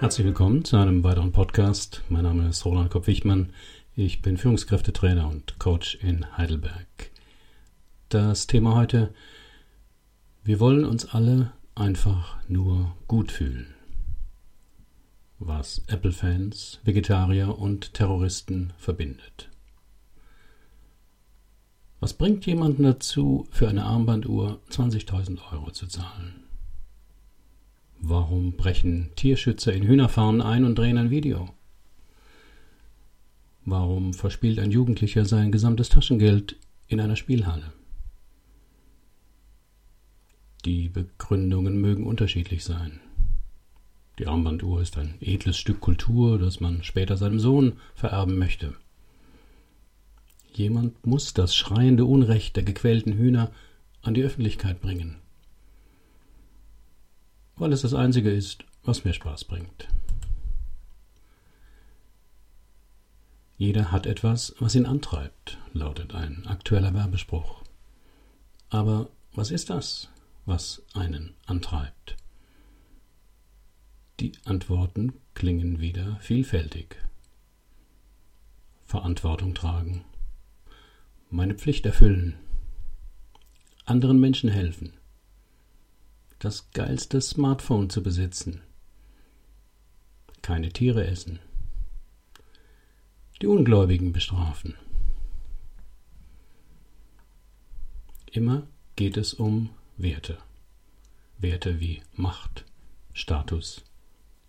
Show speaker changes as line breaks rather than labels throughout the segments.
Herzlich willkommen zu einem weiteren Podcast. Mein Name ist Roland Kopp-Wichmann. Ich bin Führungskräftetrainer und Coach in Heidelberg. Das Thema heute, wir wollen uns alle einfach nur gut fühlen. Was Apple-Fans, Vegetarier und Terroristen verbindet. Was bringt jemanden dazu, für eine Armbanduhr 20.000 Euro zu zahlen? Warum brechen Tierschützer in Hühnerfarmen ein und drehen ein Video? Warum verspielt ein Jugendlicher sein gesamtes Taschengeld in einer Spielhalle? Die Begründungen mögen unterschiedlich sein. Die Armbanduhr ist ein edles Stück Kultur, das man später seinem Sohn vererben möchte. Jemand muss das schreiende Unrecht der gequälten Hühner an die Öffentlichkeit bringen weil es das Einzige ist, was mir Spaß bringt. Jeder hat etwas, was ihn antreibt, lautet ein aktueller Werbespruch. Aber was ist das, was einen antreibt? Die Antworten klingen wieder vielfältig. Verantwortung tragen, meine Pflicht erfüllen, anderen Menschen helfen, das geilste Smartphone zu besitzen. Keine Tiere essen. Die Ungläubigen bestrafen. Immer geht es um Werte. Werte wie Macht, Status,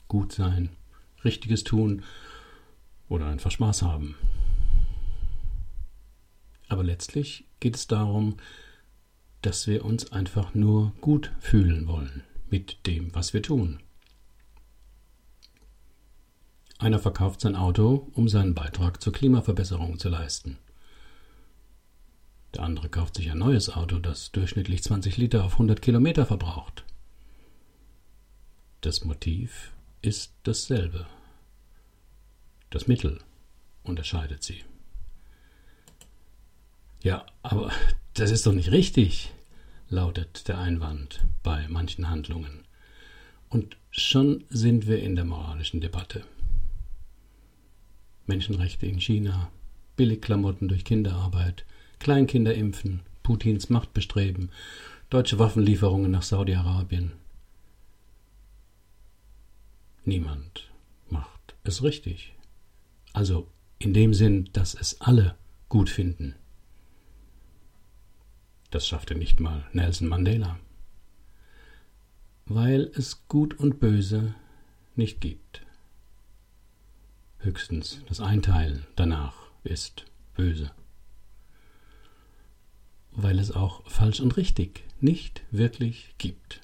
Gutsein, richtiges Tun oder einfach Spaß haben. Aber letztlich geht es darum, dass wir uns einfach nur gut fühlen wollen mit dem, was wir tun. Einer verkauft sein Auto, um seinen Beitrag zur Klimaverbesserung zu leisten. Der andere kauft sich ein neues Auto, das durchschnittlich 20 Liter auf 100 Kilometer verbraucht. Das Motiv ist dasselbe. Das Mittel unterscheidet sie. Ja, aber das ist doch nicht richtig, lautet der Einwand bei manchen Handlungen. Und schon sind wir in der moralischen Debatte. Menschenrechte in China, Billigklamotten durch Kinderarbeit, Kleinkinder impfen, Putins Machtbestreben, deutsche Waffenlieferungen nach Saudi-Arabien. Niemand macht es richtig. Also in dem Sinn, dass es alle gut finden. Das schaffte nicht mal Nelson Mandela. Weil es Gut und Böse nicht gibt. Höchstens das Einteilen danach ist böse. Weil es auch falsch und richtig nicht wirklich gibt.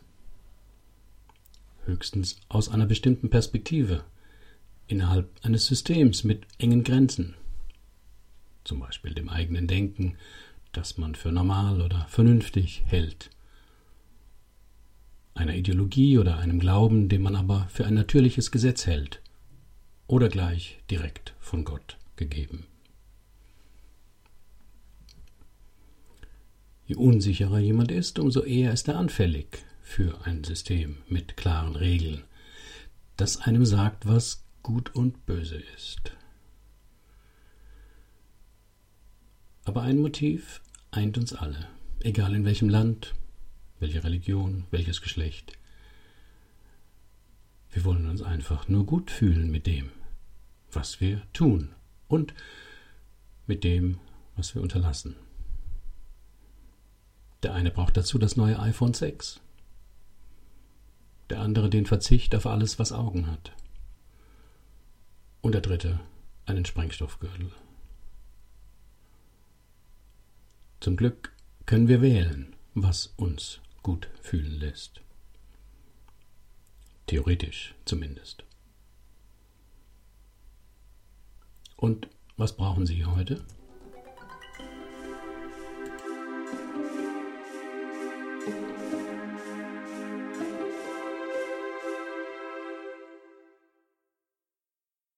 Höchstens aus einer bestimmten Perspektive, innerhalb eines Systems mit engen Grenzen, zum Beispiel dem eigenen Denken, das man für normal oder vernünftig hält. Einer Ideologie oder einem Glauben, den man aber für ein natürliches Gesetz hält oder gleich direkt von Gott gegeben. Je unsicherer jemand ist, umso eher ist er anfällig für ein System mit klaren Regeln, das einem sagt, was gut und böse ist. Aber ein Motiv eint uns alle, egal in welchem Land, welche Religion, welches Geschlecht. Wir wollen uns einfach nur gut fühlen mit dem, was wir tun und mit dem, was wir unterlassen. Der eine braucht dazu das neue iPhone 6, der andere den Verzicht auf alles, was Augen hat, und der dritte einen Sprengstoffgürtel. Zum Glück können wir wählen, was uns gut fühlen lässt. Theoretisch zumindest. Und was brauchen Sie heute?